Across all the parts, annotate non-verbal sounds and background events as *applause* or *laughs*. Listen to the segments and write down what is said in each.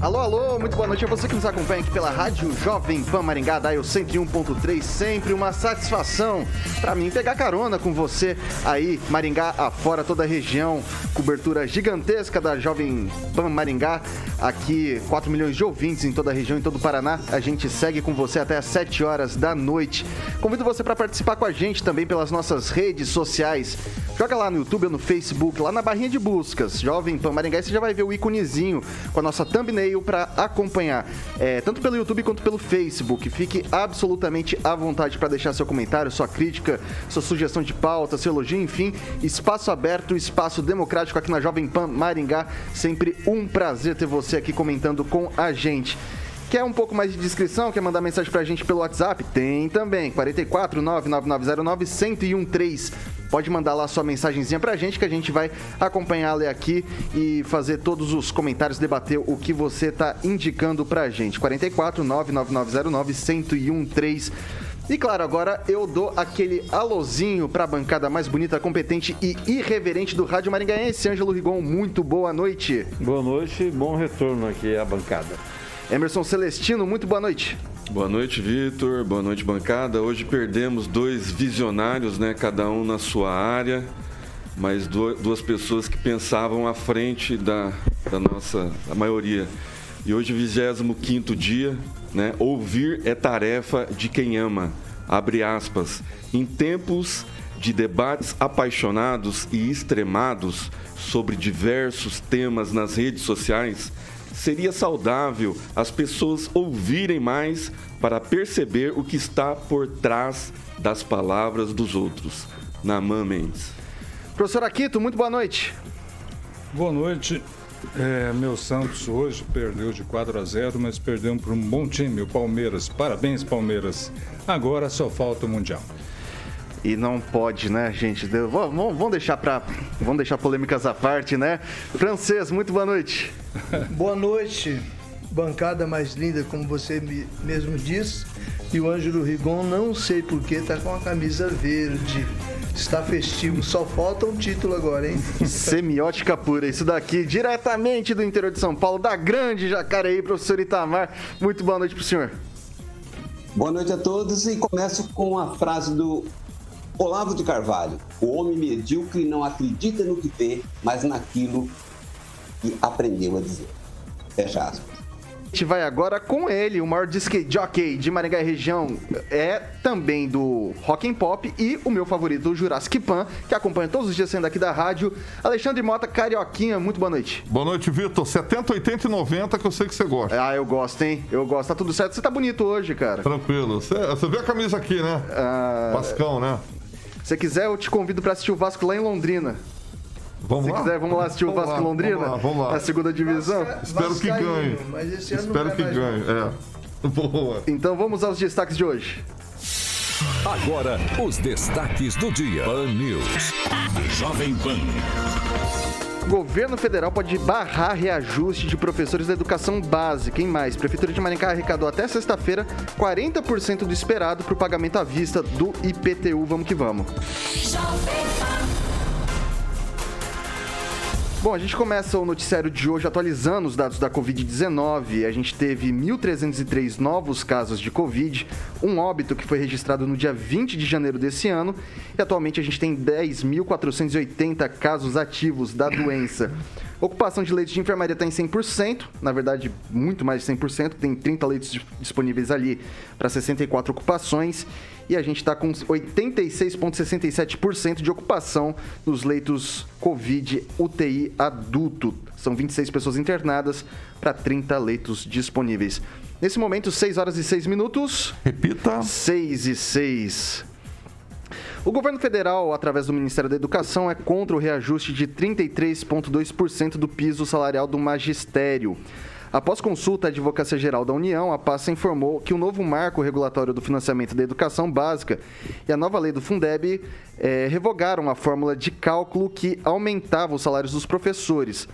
Alô, alô, muito boa noite a você que nos acompanha aqui pela Rádio Jovem Pan Maringá, Dial 101.3. Sempre uma satisfação para mim pegar carona com você aí, Maringá afora, toda a região. Cobertura gigantesca da Jovem Pan Maringá. Aqui, 4 milhões de ouvintes em toda a região, em todo o Paraná. A gente segue com você até às 7 horas da noite. Convido você para participar com a gente também pelas nossas redes sociais. Joga lá no YouTube ou no Facebook, lá na barrinha de buscas, Jovem Pan Maringá, e você já vai ver o íconezinho com a nossa thumbnail para acompanhar, é, tanto pelo YouTube quanto pelo Facebook. Fique absolutamente à vontade para deixar seu comentário, sua crítica, sua sugestão de pauta, seu elogio, enfim, espaço aberto, espaço democrático aqui na Jovem Pan Maringá. Sempre um prazer ter você aqui comentando com a gente. Quer um pouco mais de descrição? Quer mandar mensagem pra gente pelo WhatsApp? Tem também, 44 99909 1013. Pode mandar lá sua mensagenzinha pra gente que a gente vai acompanhar, ler aqui e fazer todos os comentários, debater o que você tá indicando pra gente. 44 99909 1013. E claro, agora eu dou aquele alôzinho para a bancada mais bonita, competente e irreverente do Rádio Maringaense. Ângelo Rigon, muito boa noite. Boa noite, bom retorno aqui à bancada. Emerson Celestino, muito boa noite. Boa noite, Vitor. Boa noite, bancada. Hoje perdemos dois visionários, né? Cada um na sua área, mas duas pessoas que pensavam à frente da, da nossa a maioria. E hoje, 25 dia, né? Ouvir é tarefa de quem ama. Abre aspas. Em tempos de debates apaixonados e extremados sobre diversos temas nas redes sociais, seria saudável as pessoas ouvirem mais para perceber o que está por trás das palavras dos outros. Namã Mendes. Professor Aquito, muito boa noite. Boa noite. É, meu Santos hoje perdeu de 4 a 0, mas perdeu para um bom time, o Palmeiras. Parabéns, Palmeiras. Agora só falta o Mundial. E não pode, né, gente? Vamos, vamos deixar para, vamos deixar polêmicas à parte, né? Francês, muito boa noite. *laughs* boa noite, bancada mais linda, como você mesmo disse. E o Ângelo Rigon, não sei porquê, tá com a camisa verde. Está festivo, só falta um título agora, hein? *laughs* Semiótica pura, isso daqui, diretamente do interior de São Paulo, da grande Jacareí, professor Itamar. Muito boa noite pro senhor. Boa noite a todos e começo com a frase do Olavo de Carvalho, o homem medíocre não acredita no que vê, mas naquilo que aprendeu a dizer. Fecha aspas. A gente vai agora com ele, o maior disc jockey de Maringá e região, é também do Rock and Pop e o meu favorito, o Jurassic Pan, que acompanha todos os dias sendo aqui da rádio. Alexandre Mota, Carioquinha, muito boa noite. Boa noite, Vitor. 70, 80 e 90 que eu sei que você gosta. Ah, eu gosto, hein? Eu gosto. Tá tudo certo. Você tá bonito hoje, cara. Tranquilo. Você, você vê a camisa aqui, né? Ah... Pascão, né? Se quiser, eu te convido para assistir o Vasco lá em Londrina. Vamos Se lá? quiser, vamos lá assistir vamos o Vasco lá, Londrina? Vamos lá, vamos lá. Na segunda divisão? Espero que ganhe. Espero que ganhe, é. *laughs* Boa. Então vamos aos destaques de hoje. Agora, os destaques do dia. Pan News. Jovem Pan. Governo federal pode barrar reajuste de professores da educação básica. Em mais, Prefeitura de Maringá arrecadou até sexta-feira 40% do esperado para o pagamento à vista do IPTU. Vamos que vamos. Bom, a gente começa o noticiário de hoje atualizando os dados da Covid-19. A gente teve 1.303 novos casos de Covid, um óbito que foi registrado no dia 20 de janeiro desse ano, e atualmente a gente tem 10.480 casos ativos da doença. Ocupação de leitos de enfermaria está em 100%, na verdade, muito mais de 100%, tem 30 leitos disponíveis ali para 64 ocupações e a gente está com 86,67% de ocupação nos leitos Covid UTI adulto. São 26 pessoas internadas para 30 leitos disponíveis. Nesse momento, 6 horas e 6 minutos. Repita. 6 e 6. O governo federal, através do Ministério da Educação, é contra o reajuste de 33,2% do piso salarial do magistério. Após consulta à Advocacia Geral da União, a pasta informou que o novo marco regulatório do financiamento da educação básica e a nova lei do Fundeb eh, revogaram a fórmula de cálculo que aumentava os salários dos professores.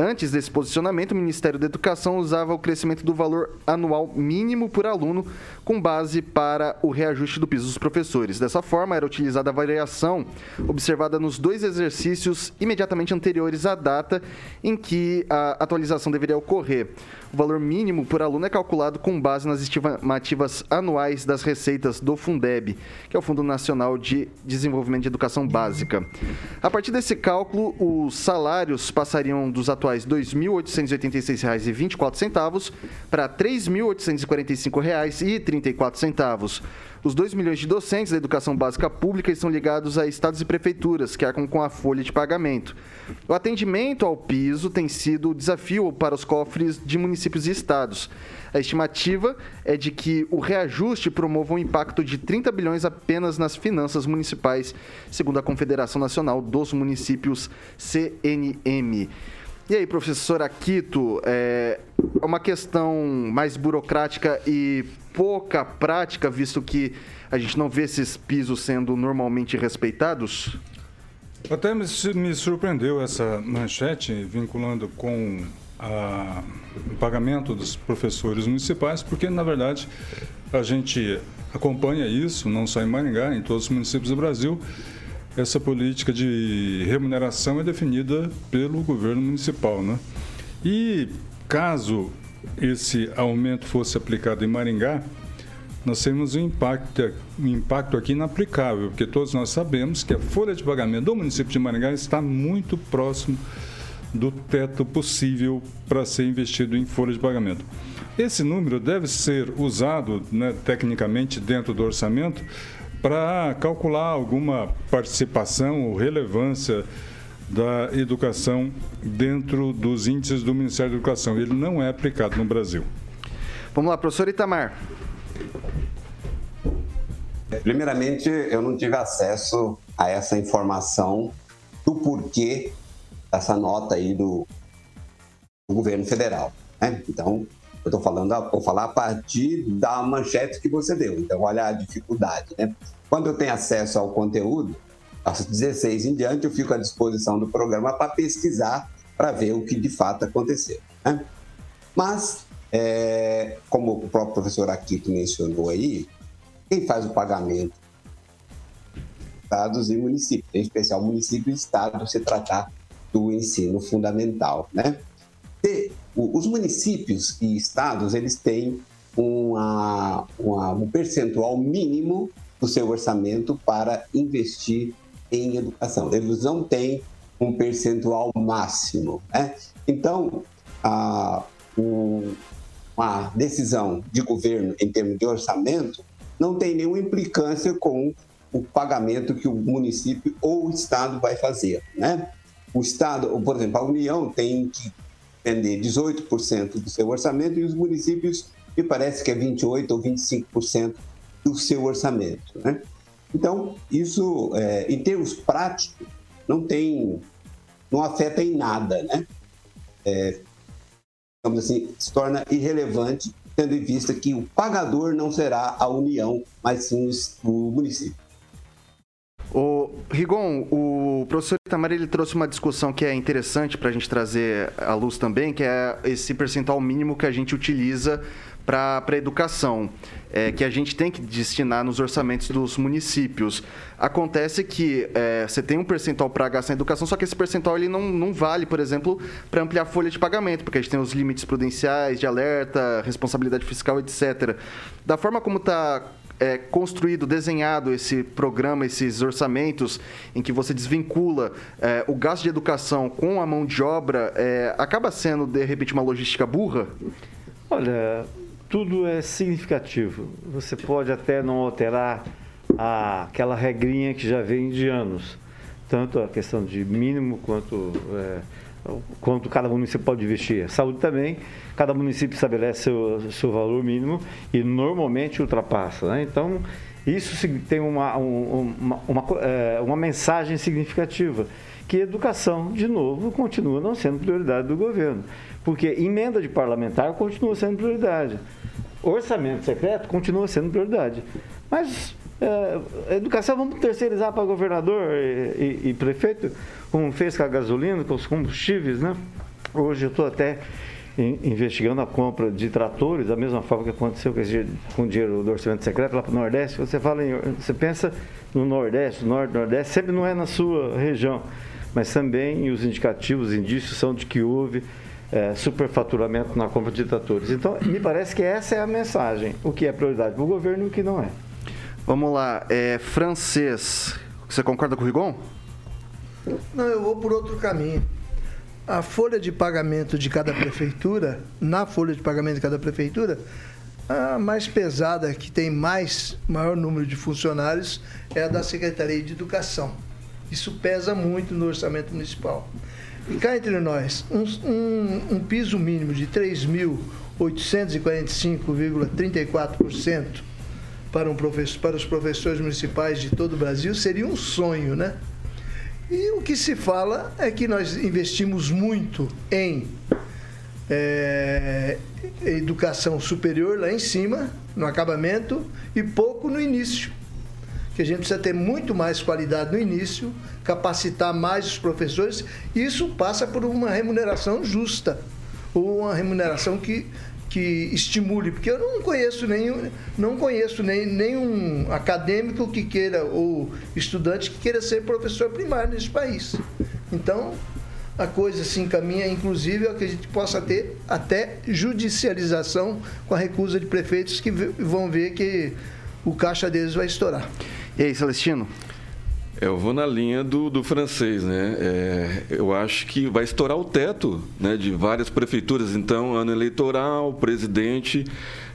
Antes desse posicionamento, o Ministério da Educação usava o crescimento do valor anual mínimo por aluno com base para o reajuste do piso dos professores. Dessa forma, era utilizada a variação observada nos dois exercícios imediatamente anteriores à data em que a atualização deveria ocorrer. O valor mínimo por aluno é calculado com base nas estimativas anuais das receitas do Fundeb, que é o Fundo Nacional de Desenvolvimento de Educação Básica. A partir desse cálculo, os salários passariam dos atuais R$ 2.886,24 para R$ 3.845,34. Os 2 milhões de docentes da educação básica pública estão ligados a estados e prefeituras, que arcam com a folha de pagamento. O atendimento ao piso tem sido desafio para os cofres de municípios e estados. A estimativa é de que o reajuste promova um impacto de 30 bilhões apenas nas finanças municipais, segundo a Confederação Nacional dos Municípios, CNM. E aí, professor Aquito, é uma questão mais burocrática e pouca prática, visto que a gente não vê esses pisos sendo normalmente respeitados? Até me, me surpreendeu essa manchete vinculando com a, o pagamento dos professores municipais, porque, na verdade, a gente acompanha isso, não só em Maringá, em todos os municípios do Brasil, essa política de remuneração é definida pelo governo municipal, né? E caso esse aumento fosse aplicado em Maringá, nós temos um impacto, um impacto aqui inaplicável, porque todos nós sabemos que a folha de pagamento do município de Maringá está muito próximo do teto possível para ser investido em folha de pagamento. Esse número deve ser usado né, tecnicamente dentro do orçamento para calcular alguma participação ou relevância da educação dentro dos índices do Ministério da Educação. Ele não é aplicado no Brasil. Vamos lá, professor Itamar. Primeiramente, eu não tive acesso a essa informação do porquê dessa nota aí do, do governo federal. Né? Então, eu estou falando, vou falar a partir da manchete que você deu. Então, olha a dificuldade, né? Quando eu tenho acesso ao conteúdo, às 16 em diante, eu fico à disposição do programa para pesquisar, para ver o que de fato aconteceu. Né? Mas, é, como o próprio professor Aquito mencionou aí, quem faz o pagamento? Estados e municípios, em especial município e estado, se tratar do ensino fundamental, né? E os municípios e estados, eles têm uma, uma, um percentual mínimo do seu orçamento para investir em educação. Eles não têm um percentual máximo. Né? Então, a, um, uma decisão de governo em termos de orçamento não tem nenhuma implicância com o pagamento que o município ou o estado vai fazer. Né? O estado, por exemplo, a União tem que vender 18% do seu orçamento e os municípios, me parece que é 28% ou 25% do seu orçamento. Né? Então, isso, é, em termos práticos, não tem, não afeta em nada, né? É, digamos assim, se torna irrelevante, tendo em vista que o pagador não será a União, mas sim o município. O Rigon, o professor Itamar ele trouxe uma discussão que é interessante para a gente trazer à luz também, que é esse percentual mínimo que a gente utiliza para a educação, é, que a gente tem que destinar nos orçamentos dos municípios. Acontece que é, você tem um percentual para gastar em educação, só que esse percentual ele não, não vale, por exemplo, para ampliar a folha de pagamento, porque a gente tem os limites prudenciais, de alerta, responsabilidade fiscal, etc. Da forma como está é, construído, desenhado esse programa, esses orçamentos, em que você desvincula é, o gasto de educação com a mão de obra, é, acaba sendo, de repente, uma logística burra? Olha, tudo é significativo. Você pode até não alterar a, aquela regrinha que já vem de anos, tanto a questão de mínimo quanto é, quanto cada município pode investir. Saúde também, cada município estabelece seu, seu valor mínimo e normalmente ultrapassa. Né? Então, isso tem uma, uma, uma, é, uma mensagem significativa que educação, de novo, continua não sendo prioridade do governo. Porque emenda de parlamentar continua sendo prioridade. Orçamento secreto continua sendo prioridade. Mas é, educação vamos terceirizar para governador e, e, e, prefeito, como fez com a gasolina, com os combustíveis, né? Hoje eu estou até investigando a compra de tratores, da mesma forma que aconteceu com o dinheiro do orçamento secreto lá para o Nordeste. Você fala em, você pensa no Nordeste, no Norte, Nordeste, sempre não é na sua região, mas também os indicativos, os indícios são de que houve é, superfaturamento na compra de tratores. Então, me parece que essa é a mensagem, o que é prioridade para o governo e o que não é. Vamos lá, é, francês, você concorda com o Rigon? Não, eu vou por outro caminho a folha de pagamento de cada prefeitura, na folha de pagamento de cada prefeitura, a mais pesada, que tem mais maior número de funcionários, é a da Secretaria de Educação. Isso pesa muito no orçamento municipal. E cá entre nós, um, um, um piso mínimo de 3.845,34% para, um para os professores municipais de todo o Brasil seria um sonho, né? E o que se fala é que nós investimos muito em é, educação superior lá em cima, no acabamento, e pouco no início. Que a gente precisa ter muito mais qualidade no início, capacitar mais os professores. E isso passa por uma remuneração justa, ou uma remuneração que que estimule, porque eu não conheço nenhum, não conheço nem, nenhum acadêmico que queira ou estudante que queira ser professor primário nesse país. Então, a coisa se encaminha, inclusive, a que a gente possa ter até judicialização com a recusa de prefeitos que vão ver que o caixa deles vai estourar. E aí, Celestino? Eu vou na linha do, do francês, né? É, eu acho que vai estourar o teto né, de várias prefeituras. Então, ano eleitoral, presidente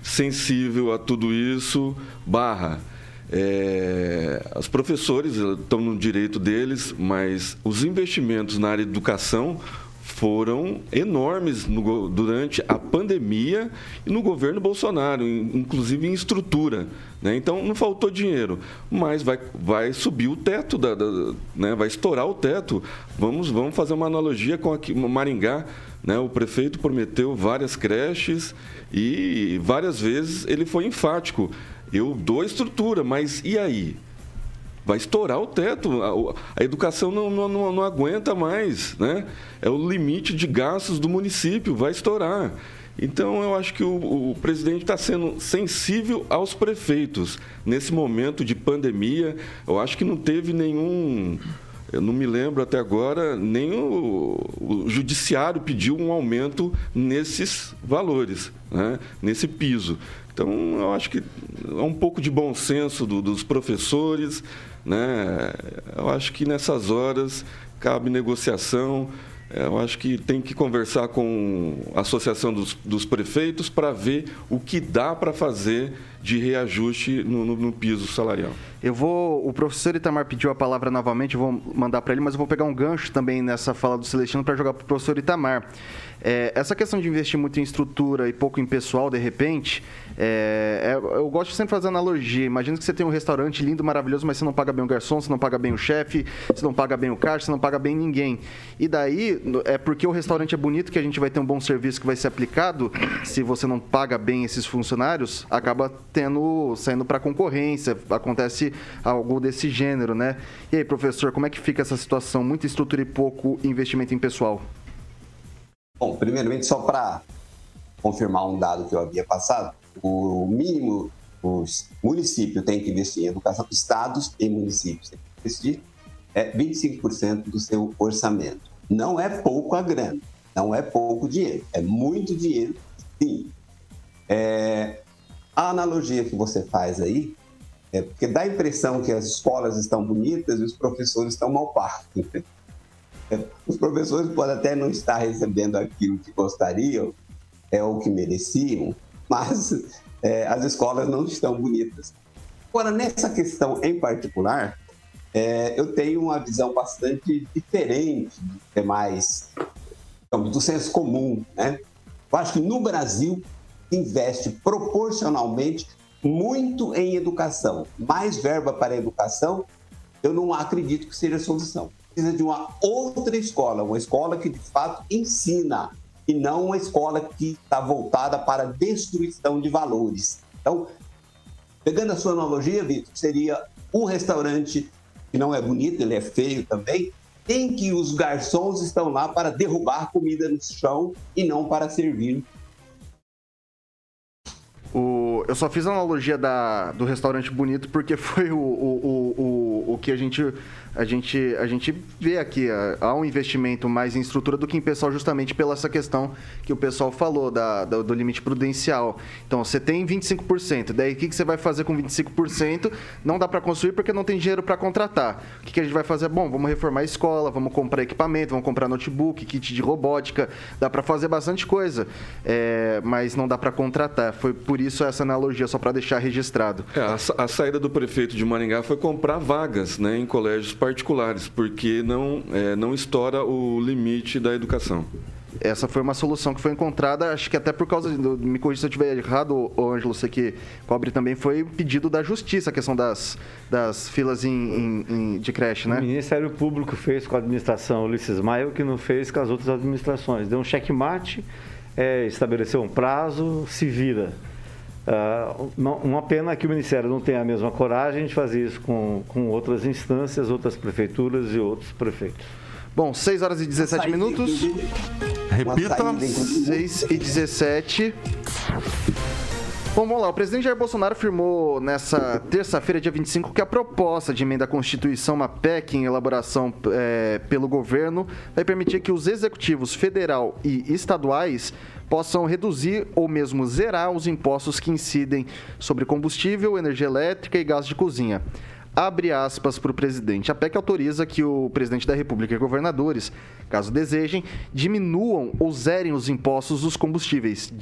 sensível a tudo isso, barra. É, os professores estão no direito deles, mas os investimentos na área de educação foram enormes no, durante a pandemia e no governo Bolsonaro, inclusive em estrutura. Né? Então não faltou dinheiro, mas vai, vai subir o teto, da, da né? vai estourar o teto. Vamos, vamos fazer uma analogia com aqui, Maringá. Né? O prefeito prometeu várias creches e várias vezes ele foi enfático. Eu dou estrutura, mas e aí? Vai estourar o teto. A, a educação não, não, não, aguenta mais. Né? É o limite de gastos do município, vai estourar. Então, eu acho que o, o presidente está sendo sensível aos prefeitos. Nesse momento de pandemia, eu acho que não teve nenhum. Eu não me lembro até agora, nem o, o judiciário pediu um aumento nesses valores, né? nesse piso. Então, eu acho que é um pouco de bom senso do, dos professores, né? Eu acho que nessas horas cabe negociação. Eu acho que tem que conversar com a Associação dos, dos Prefeitos para ver o que dá para fazer de reajuste no, no, no, piso salarial. Eu vou. O professor Itamar pediu a palavra novamente, eu vou mandar para ele, mas eu vou pegar um gancho também nessa fala do Celestino para jogar para o professor Itamar. É, essa questão de investir muito em estrutura e pouco em pessoal, de repente, é, é, eu gosto de sempre fazer analogia. Imagina que você tem um restaurante lindo, maravilhoso, mas você não paga bem o garçom, você não paga bem o chefe, você não paga bem o caixa, você não paga bem ninguém. E daí, é porque o restaurante é bonito que a gente vai ter um bom serviço que vai ser aplicado. Se você não paga bem esses funcionários, acaba tendo saindo para concorrência. Acontece algo desse gênero, né? E aí, professor, como é que fica essa situação? Muita estrutura e pouco investimento em pessoal. Bom, primeiramente, só para confirmar um dado que eu havia passado, o mínimo os municípios têm que investir em educação, estados e municípios têm que investir é 25% do seu orçamento. Não é pouco a grana, não é pouco dinheiro, é muito dinheiro, sim. É, a analogia que você faz aí é porque dá a impressão que as escolas estão bonitas e os professores estão mal pagos. Os professores podem até não estar recebendo aquilo que gostariam, é o que mereciam, mas é, as escolas não estão bonitas. Agora, nessa questão em particular, é, eu tenho uma visão bastante diferente do demais, então, do senso comum. Né? Eu acho que no Brasil investe proporcionalmente muito em educação. Mais verba para a educação, eu não acredito que seja a solução. Precisa de uma outra escola, uma escola que de fato ensina e não uma escola que está voltada para a destruição de valores. Então, pegando a sua analogia, Vitor, seria um restaurante que não é bonito, ele é feio também, em que os garçons estão lá para derrubar comida no chão e não para servir o, eu só fiz a analogia da, do restaurante bonito porque *laughs* foi o, o, o, o que a gente a gente, a gente vê aqui, há um investimento mais em estrutura do que em pessoal, justamente pela essa questão que o pessoal falou, da, da do limite prudencial. Então, você tem 25%, daí o que, que você vai fazer com 25%? Não dá para construir porque não tem dinheiro para contratar. O que, que a gente vai fazer? Bom, vamos reformar a escola, vamos comprar equipamento, vamos comprar notebook, kit de robótica, dá para fazer bastante coisa, é, mas não dá para contratar. Foi por isso essa analogia, só para deixar registrado. É, a, a saída do prefeito de Maringá foi comprar vagas né, em colégios particulares, porque não, é, não estoura o limite da educação. Essa foi uma solução que foi encontrada, acho que até por causa, do, me corrija se eu estiver errado, o Ângelo, você que cobre também, foi pedido da justiça a questão das, das filas em, em, em, de creche, né? O Ministério Público fez com a administração Ulisses Maia o que não fez com as outras administrações. Deu um checkmate, é, estabeleceu um prazo, se vira. Uh, uma pena que o Ministério não tenha a mesma coragem de fazer isso com, com outras instâncias, outras prefeituras e outros prefeitos. Bom, 6 horas e 17 minutos. Repita. 6 e 17. Bom, vamos lá. O presidente Jair Bolsonaro afirmou nessa terça-feira, dia 25, que a proposta de emenda à Constituição, uma PEC em elaboração é, pelo governo, vai permitir que os executivos federal e estaduais possam reduzir ou mesmo zerar os impostos que incidem sobre combustível, energia elétrica e gás de cozinha abre aspas para o presidente. A PEC autoriza que o presidente da República e governadores, caso desejem, diminuam ou zerem os impostos dos combustíveis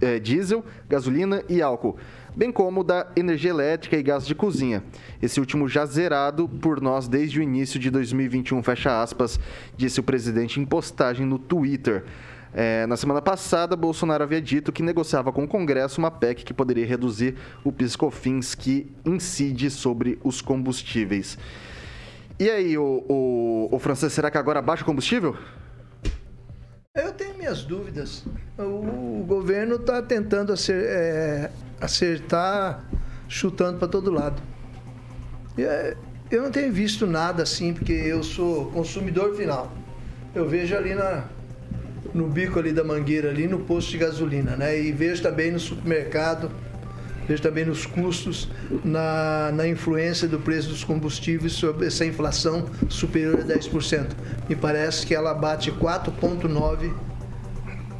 é, diesel, gasolina e álcool, bem como da energia elétrica e gás de cozinha. Esse último já zerado por nós desde o início de 2021, fecha aspas, disse o presidente em postagem no Twitter. É, na semana passada, Bolsonaro havia dito que negociava com o Congresso uma PEC que poderia reduzir o piscofins que incide sobre os combustíveis. E aí, o, o, o francês, será que agora baixa o combustível? Eu tenho minhas dúvidas. O, o governo está tentando acer, é, acertar, chutando para todo lado. É, eu não tenho visto nada assim, porque eu sou consumidor final. Eu vejo ali na, no bico ali da mangueira, ali no posto de gasolina, né? E vejo também no supermercado, vejo também nos custos, na, na influência do preço dos combustíveis sobre essa inflação superior a 10%. Me parece que ela bate 4,9%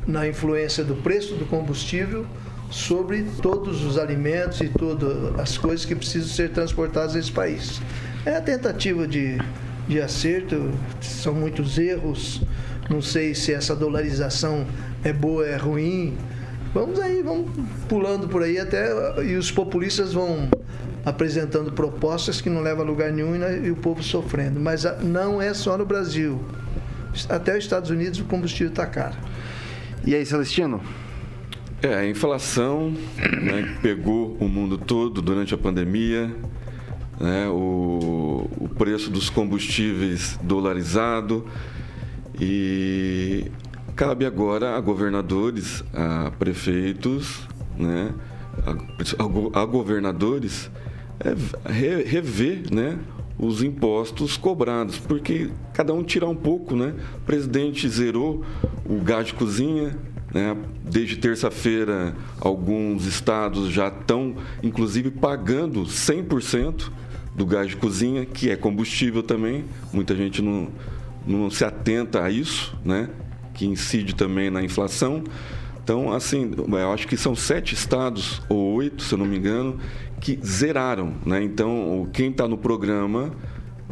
na influência do preço do combustível sobre todos os alimentos e todas as coisas que precisam ser transportadas nesse país. É a tentativa de, de acerto, são muitos erros, não sei se essa dolarização é boa, é ruim. Vamos aí, vamos pulando por aí até e os populistas vão apresentando propostas que não levam a lugar nenhum e, o povo sofrendo. Mas não é só no Brasil. Até os Estados Unidos o combustível está caro. E aí, Celestino? É, a inflação né, pegou o mundo todo durante a pandemia, né, o, o preço dos combustíveis dolarizado, e cabe agora a governadores, a prefeitos, né, a, a governadores é, rever né, os impostos cobrados, porque cada um tirar um pouco, né? O presidente zerou o gás de cozinha, né? Desde terça-feira, alguns estados já estão, inclusive, pagando 100% do gás de cozinha, que é combustível também. Muita gente não, não se atenta a isso, né? que incide também na inflação. Então, assim, eu acho que são sete estados, ou oito, se eu não me engano, que zeraram. Né? Então, quem está no programa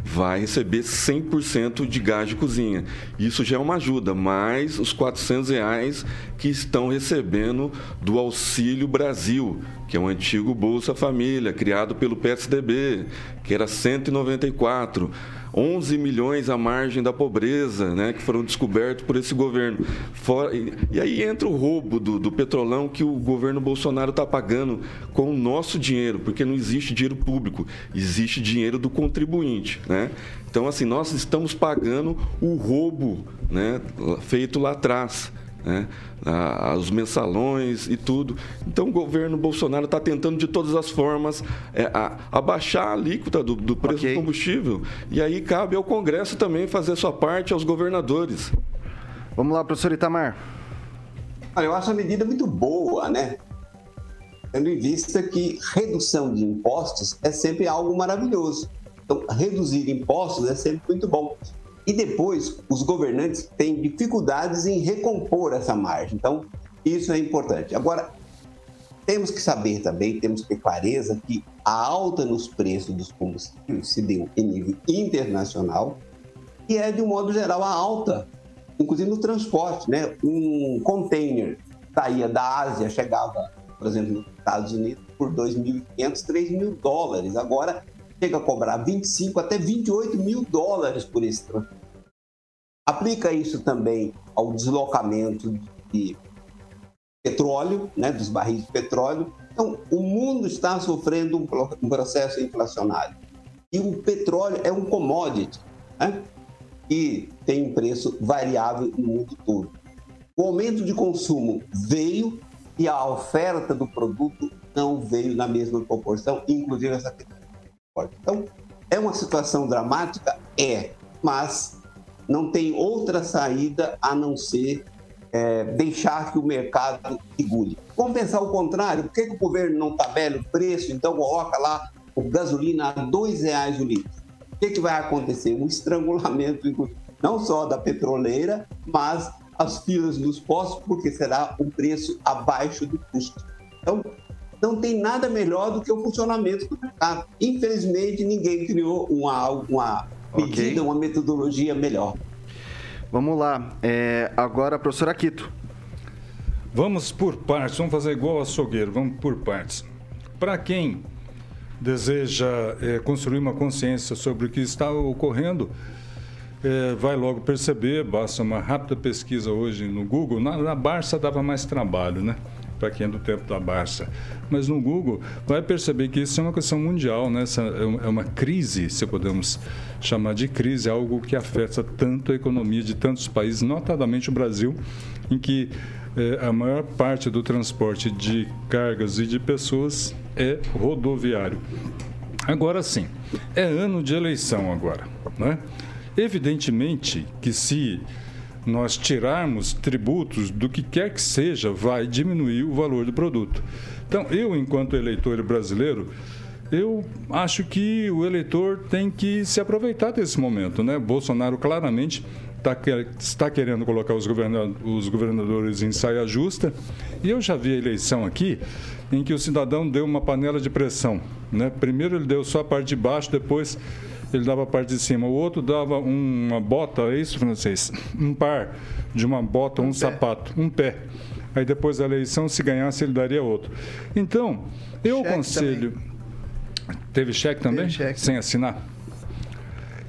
vai receber 100% de gás de cozinha. Isso já é uma ajuda, mais os 400 reais que estão recebendo do Auxílio Brasil, que é o antigo Bolsa Família, criado pelo PSDB, que era 194 11 milhões à margem da pobreza, né, que foram descobertos por esse governo. Fora, e, e, aí entra o roubo do, do petrolão que o governo Bolsonaro está pagando com o nosso dinheiro, porque não existe dinheiro público, existe dinheiro do contribuinte. Né? Então, assim, nós estamos pagando o roubo né, feito lá atrás né? Ah, os mensalões e tudo. Então o governo Bolsonaro está tentando de todas as formas é, a, abaixar a alíquota do, do preço okay. do combustível. E aí cabe ao Congresso também fazer a sua parte, aos governadores. Vamos lá, professor Itamar. Olha, eu acho a medida muito boa, né? Tendo em vista que redução de impostos é sempre algo maravilhoso. Então, reduzir impostos é sempre muito bom. E depois, os governantes têm dificuldades em recompor essa margem. Então, isso é importante. Agora, temos que saber também, temos que ter clareza que a alta nos preços dos combustíveis se deu em nível internacional e é, de um modo geral, a alta, inclusive no transporte. Né? Um container saía da Ásia, chegava, por exemplo, nos Estados Unidos, por 2.500, 3 mil dólares. Agora, chega a cobrar 25 até 28 mil dólares por esse transporte. Aplica isso também ao deslocamento de petróleo, né, dos barris de petróleo. Então, o mundo está sofrendo um processo inflacionário. E o petróleo é um commodity, né, que tem um preço variável no mundo todo. O aumento de consumo veio e a oferta do produto não veio na mesma proporção, inclusive essa então, é uma situação dramática? É, mas não tem outra saída a não ser é, deixar que o mercado segure. Vamos pensar o contrário, por que, que o governo não tabela o preço, então coloca lá o gasolina a R$ reais o litro? O que, que vai acontecer? Um estrangulamento, não só da petroleira, mas as filas dos postos, porque será um preço abaixo do custo. Então, não tem nada melhor do que o funcionamento do mercado. Infelizmente, ninguém criou uma, uma medida, okay. uma metodologia melhor. Vamos lá. É, agora, professor Aquito. Vamos por partes, vamos fazer igual açougueiro, vamos por partes. Para quem deseja é, construir uma consciência sobre o que está ocorrendo, é, vai logo perceber, basta uma rápida pesquisa hoje no Google. Na, na Barça dava mais trabalho, né? Para quem é do tempo da Barça. Mas no Google vai perceber que isso é uma questão mundial, né? Essa é, é uma crise, se podemos chamar de crise, algo que afeta tanto a economia de tantos países, notadamente o Brasil, em que é, a maior parte do transporte de cargas e de pessoas é rodoviário. Agora sim, é ano de eleição agora, né? Evidentemente que se nós tirarmos tributos do que quer que seja, vai diminuir o valor do produto. Então, eu, enquanto eleitor brasileiro, eu acho que o eleitor tem que se aproveitar desse momento. Né? Bolsonaro claramente tá, está querendo colocar os, os governadores em saia justa. E eu já vi a eleição aqui em que o cidadão deu uma panela de pressão. Né? Primeiro ele deu só a parte de baixo, depois ele dava a parte de cima. O outro dava uma bota, é isso, francês? Um par de uma bota, um, um sapato, um pé. Aí depois da eleição, se ganhasse, ele daria outro. Então, eu cheque aconselho. Também. Teve cheque também? Teve cheque. Sem assinar?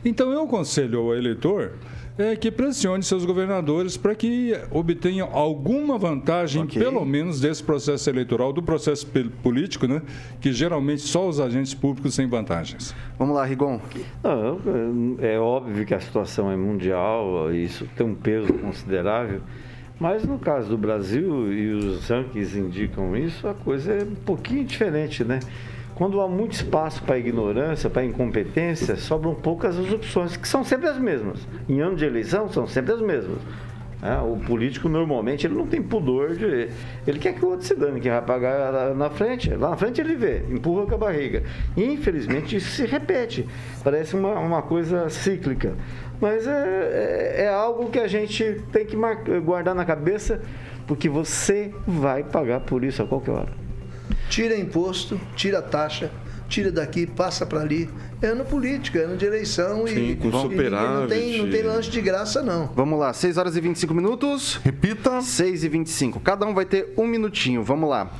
Então, eu aconselho ao eleitor é, que pressione seus governadores para que obtenham alguma vantagem, okay. pelo menos, desse processo eleitoral, do processo político, né? que geralmente só os agentes públicos têm vantagens. Vamos lá, Rigon. Não, é, é óbvio que a situação é mundial, isso tem um peso considerável. Mas no caso do Brasil, e os rankings indicam isso, a coisa é um pouquinho diferente, né? Quando há muito espaço para ignorância, para incompetência, sobram poucas as opções, que são sempre as mesmas. Em ano de eleição, são sempre as mesmas. É, o político, normalmente, ele não tem pudor de... Ele quer que o outro se dane, que vai pagar na frente. Lá na frente ele vê, empurra com a barriga. E, infelizmente, isso se repete. Parece uma, uma coisa cíclica. Mas é, é, é algo que a gente tem que guardar na cabeça, porque você vai pagar por isso a qualquer hora tira imposto, tira taxa, tira daqui, passa para ali é ano político, é ano de eleição Sim, e, com e não, tem, não tem lanche de graça, não. Vamos lá, 6 horas e 25 minutos. Repita. 6 e 25. Cada um vai ter um minutinho. Vamos lá.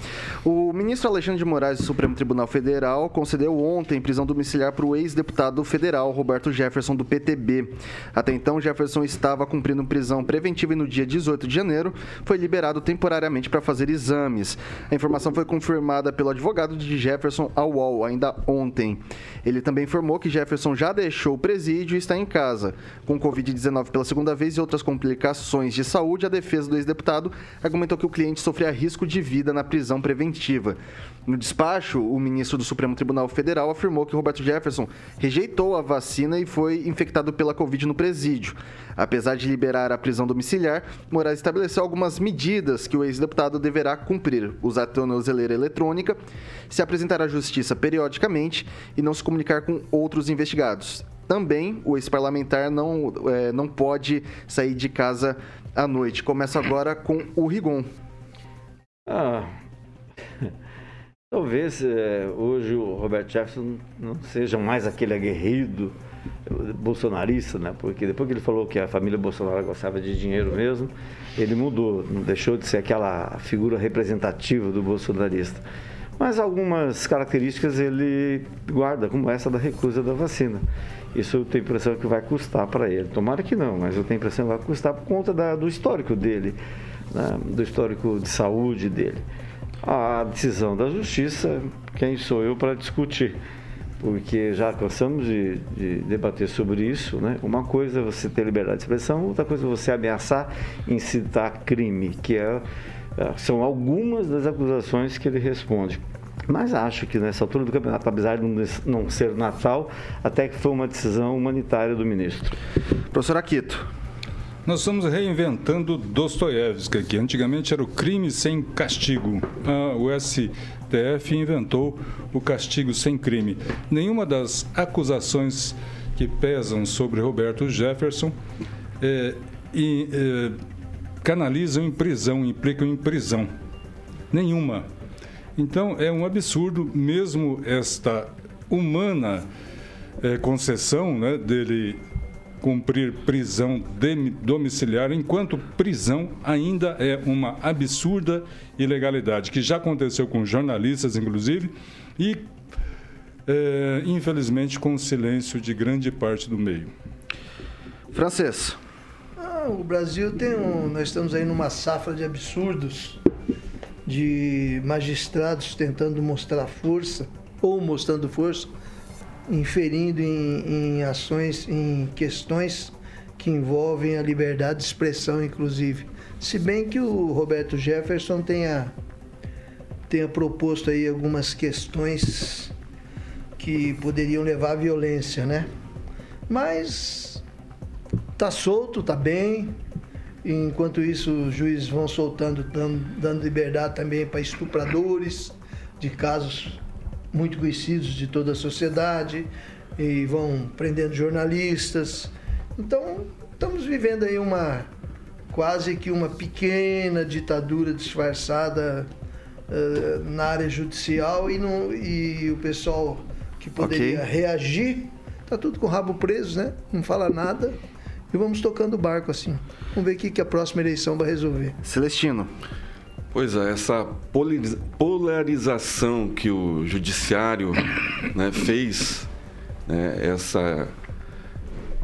O ministro Alexandre de Moraes do Supremo Tribunal Federal concedeu ontem prisão domiciliar para o ex-deputado federal Roberto Jefferson do PTB. Até então, Jefferson estava cumprindo prisão preventiva e no dia 18 de janeiro foi liberado temporariamente para fazer exames. A informação foi confirmada pelo advogado de Jefferson ao UOL ainda ontem. Ele também informou que Jefferson já deixou o presídio e está em casa. Com Covid-19 pela segunda vez e outras complicações de saúde, a defesa do ex-deputado argumentou que o cliente sofria risco de vida na prisão preventiva. No despacho, o ministro do Supremo Tribunal Federal afirmou que Roberto Jefferson rejeitou a vacina e foi infectado pela Covid no presídio. Apesar de liberar a prisão domiciliar, Moraes estabeleceu algumas medidas que o ex-deputado deverá cumprir: usar tornozeleira eletrônica, se apresentar à justiça periodicamente e não se comunicar com outros investigados. Também o ex-parlamentar não, é, não pode sair de casa à noite. Começa agora com o Rigon. Ah, *laughs* talvez é, hoje o Roberto Jefferson não seja mais aquele aguerrido bolsonarista, né? Porque depois que ele falou que a família Bolsonaro gostava de dinheiro mesmo, ele mudou, não deixou de ser aquela figura representativa do bolsonarista. Mas algumas características ele guarda, como essa da recusa da vacina. Isso eu tenho a impressão que vai custar para ele. Tomara que não, mas eu tenho a impressão que vai custar por conta da, do histórico dele, né? do histórico de saúde dele. A decisão da justiça, quem sou eu para discutir? porque já cansamos de, de, debater sobre isso, né? Uma coisa é você ter liberdade de expressão, outra coisa é você ameaçar, incitar crime, que é, são algumas das acusações que ele responde. Mas acho que nessa altura do campeonato, apesar de não ser Natal, até que foi uma decisão humanitária do ministro. Professor Aquito. Nós estamos reinventando Dostoiévski aqui. Antigamente era o crime sem castigo. Ah, o STF inventou o castigo sem crime. Nenhuma das acusações que pesam sobre Roberto Jefferson é, e, é, canalizam em prisão, implicam em prisão. Nenhuma. Então é um absurdo, mesmo esta humana é, concessão né, dele cumprir prisão domiciliar, enquanto prisão ainda é uma absurda ilegalidade, que já aconteceu com jornalistas, inclusive, e é, infelizmente com o silêncio de grande parte do meio. Francês. O Brasil tem um. Nós estamos aí numa safra de absurdos de magistrados tentando mostrar força ou mostrando força inferindo em, em ações, em questões que envolvem a liberdade de expressão, inclusive. Se bem que o Roberto Jefferson tenha, tenha proposto aí algumas questões que poderiam levar à violência, né? Mas tá solto, tá bem. Enquanto isso, os juízes vão soltando, dando, dando liberdade também para estupradores de casos muito conhecidos de toda a sociedade e vão prendendo jornalistas. Então, estamos vivendo aí uma quase que uma pequena ditadura disfarçada uh, na área judicial e, no, e o pessoal que poderia okay. reagir tá tudo com o rabo preso, né? Não fala nada e vamos tocando o barco assim. Vamos ver o que, que a próxima eleição vai resolver. Celestino. Pois é, essa polarização que o judiciário *coughs* né, fez, né, essa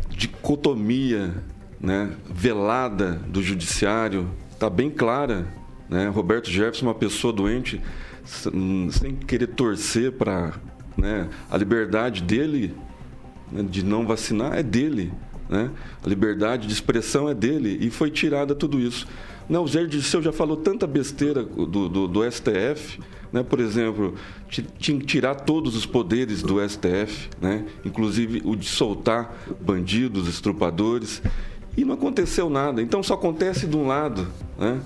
dicotomia né, velada do judiciário, está bem clara. Né? Roberto Jefferson, uma pessoa doente, sem querer torcer para né, a liberdade dele né, de não vacinar, é dele. Né? A liberdade de expressão é dele e foi tirada tudo isso. Não, o Jair Disseu já falou tanta besteira do, do, do STF, né? por exemplo, tinha que tirar todos os poderes do STF, né? inclusive o de soltar bandidos, estrupadores, e não aconteceu nada. Então só acontece de um lado. Né?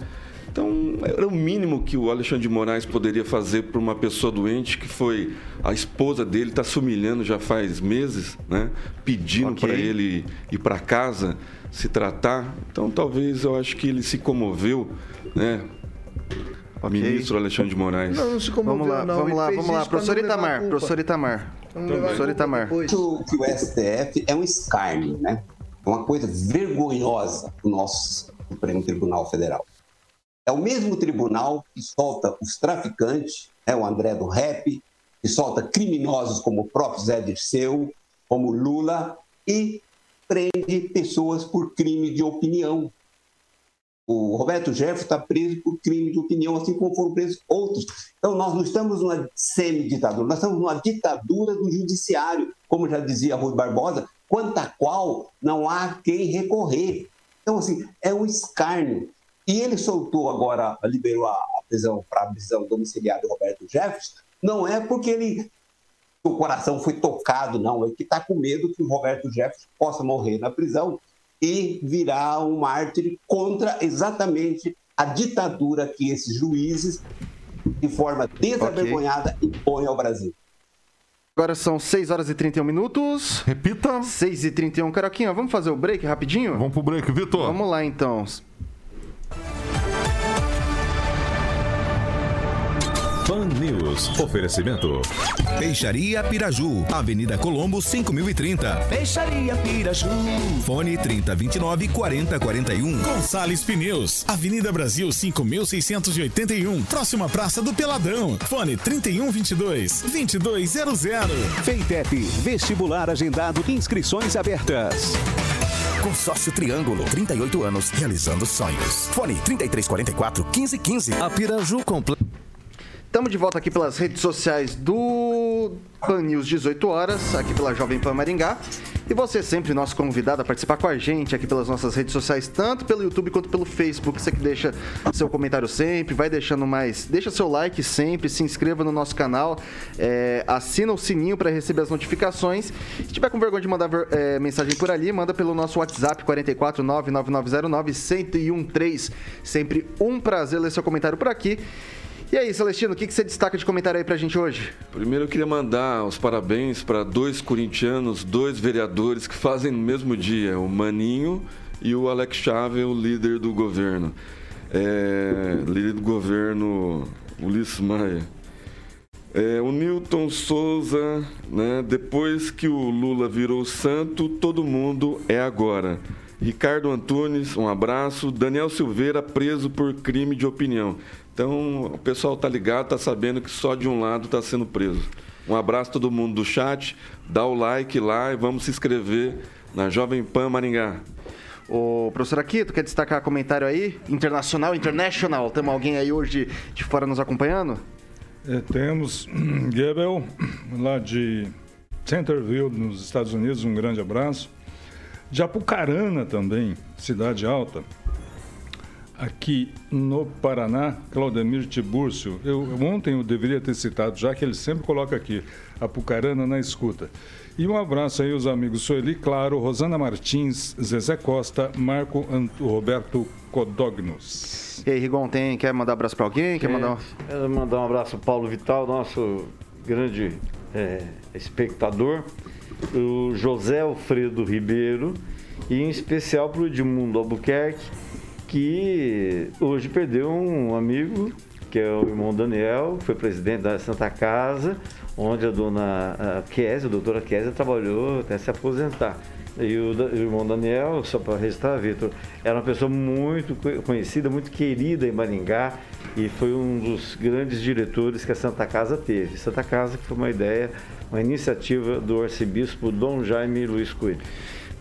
Então, era o mínimo que o Alexandre de Moraes poderia fazer para uma pessoa doente que foi a esposa dele está se humilhando já faz meses, né? Pedindo okay. para ele ir para casa se tratar. Então, talvez eu acho que ele se comoveu, né? okay. ministro Alexandre de Moraes. Não, não se comoveu, vamos lá, não. Vamos lá, vamos lá. Professor Itamar, professor Itamar. Professor Itamar. Que o STF é um escárnio, né? É uma coisa vergonhosa o nosso Supremo Tribunal Federal. É o mesmo tribunal que solta os traficantes, é o André do Rep, que solta criminosos como o próprio Zé Dirceu, como Lula, e prende pessoas por crime de opinião. O Roberto Jefferson está preso por crime de opinião, assim como foram presos outros. Então, nós não estamos numa semi-ditadura, nós estamos numa ditadura do judiciário, como já dizia Rui Barbosa, quanto a qual não há quem recorrer. Então, assim, é um escárnio. E ele soltou agora, liberou a prisão para a prisão domiciliar do Roberto Jefferson, não é porque ele o coração foi tocado, não, é que está com medo que o Roberto Jefferson possa morrer na prisão e virar um mártir contra exatamente a ditadura que esses juízes, de forma desavergonhada, okay. impõem ao Brasil. Agora são 6 horas e 31 minutos. Repita. 6 e 31. Caroquinha, vamos fazer o break rapidinho? Vamos pro break, Vitor. Vamos lá então. Pan News. Oferecimento. Peixaria Piraju. Avenida Colombo, 5030. Peixaria Piraju. Fone 3029 4041. Gonçalves Pneus. Avenida Brasil, 5681. Próxima Praça do Peladão. Fone 3122 2200. Feitep. Vestibular agendado. Inscrições abertas. Consórcio Triângulo, 38 anos, realizando sonhos. Fone 3344 1515. A Piraju completa. Estamos de volta aqui pelas redes sociais do Pan News 18 horas, aqui pela Jovem Pan Maringá. E você é sempre nosso convidado a participar com a gente aqui pelas nossas redes sociais, tanto pelo YouTube quanto pelo Facebook. Você que deixa seu comentário sempre, vai deixando mais, deixa seu like sempre, se inscreva no nosso canal, é, assina o sininho para receber as notificações. Se tiver com vergonha de mandar é, mensagem por ali, manda pelo nosso WhatsApp 44999091013. Sempre um prazer ler seu comentário por aqui. E aí, Celestino, o que, que você destaca de comentário aí pra gente hoje? Primeiro eu queria mandar os parabéns para dois corintianos, dois vereadores que fazem no mesmo dia, o Maninho e o Alex Chave, o líder do governo. É, líder do governo, Ulisses Maia. É, o Newton Souza, né, depois que o Lula virou santo, todo mundo é agora. Ricardo Antunes, um abraço. Daniel Silveira, preso por crime de opinião. Então, o pessoal tá ligado, tá sabendo que só de um lado está sendo preso. Um abraço a todo mundo do chat, dá o like lá e vamos se inscrever na Jovem Pan Maringá. O professor Aquito, quer destacar comentário aí? Internacional, international, temos alguém aí hoje de fora nos acompanhando? É, temos *clears throat* Gebel, lá de Centerville, nos Estados Unidos, um grande abraço. De Apucarana também, cidade alta, aqui no Paraná, Claudemir Tibúrcio. Eu, ontem eu deveria ter citado, já que ele sempre coloca aqui, Apucarana na escuta. E um abraço aí aos amigos Sueli Claro, Rosana Martins, Zezé Costa, Marco Anto, Roberto Codognos. E aí, Rigon, tem, quer mandar um abraço para alguém? Quer mandar... Quero mandar um abraço para Paulo Vital, nosso grande é, espectador, o José Alfredo Ribeiro, e em especial para o Edmundo Albuquerque, que hoje perdeu um amigo, que é o irmão Daniel, que foi presidente da Santa Casa, onde a dona Kézia, a doutora Kézia, trabalhou até se aposentar. E o, o irmão Daniel, só para registrar, Vitor, era uma pessoa muito conhecida, muito querida em Maringá e foi um dos grandes diretores que a Santa Casa teve. Santa Casa que foi uma ideia, uma iniciativa do arcebispo Dom Jaime Luiz Coelho.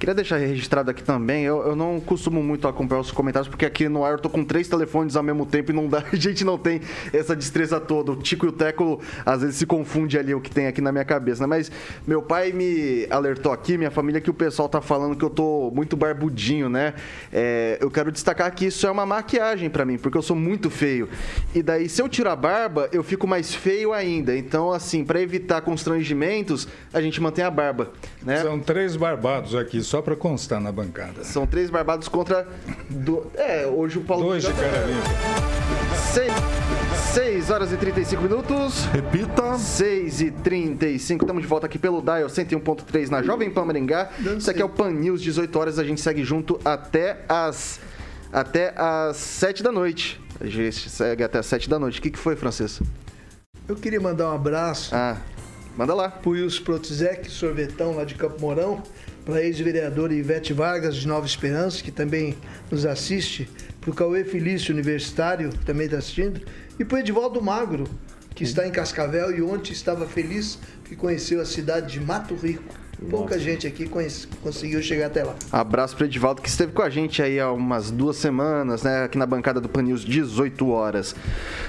Queria deixar registrado aqui também, eu, eu não costumo muito acompanhar os comentários, porque aqui no ar eu tô com três telefones ao mesmo tempo e não dá, *laughs* a gente não tem essa destreza toda. O Tico e o Teco às vezes se confunde ali o que tem aqui na minha cabeça, né? Mas meu pai me alertou aqui, minha família, que o pessoal tá falando que eu tô muito barbudinho, né? É, eu quero destacar que isso é uma maquiagem para mim, porque eu sou muito feio. E daí, se eu tiro a barba, eu fico mais feio ainda. Então, assim, para evitar constrangimentos, a gente mantém a barba, né? São três barbados aqui, só para constar na bancada. São três barbados contra. Do... É, hoje o Paulo. Dois de cara Seis, 6 horas e 35 minutos. Repita. 6 e 35. Estamos de volta aqui pelo Dial 101.3 na Jovem Pan Maringá. Isso aqui é o Pan News, 18 horas. A gente segue junto até as até as 7 da noite. A gente segue até as 7 da noite. O que, que foi, Francisco? Eu queria mandar um abraço. Ah, manda lá. Pro Wilson sorvetão lá de Campo Mourão. Para a ex-vereadora Ivete Vargas, de Nova Esperança, que também nos assiste. Para o Cauê Felício, universitário, que também está assistindo. E para o Edivaldo Magro, que está em Cascavel e ontem estava feliz que conheceu a cidade de Mato Rico. Pouca gente aqui conseguiu chegar até lá. Abraço para Edivaldo, que esteve com a gente aí há umas duas semanas, né? Aqui na bancada do Pan News, 18 horas.